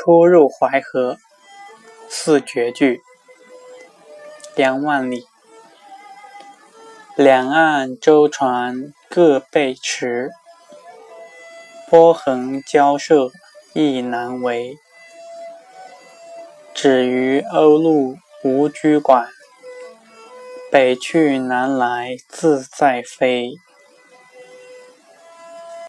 初入淮河四绝句。杨万里，两岸舟船各被驰，波痕交涉意难为。止于鸥鹭无拘管，北去南来自在飞。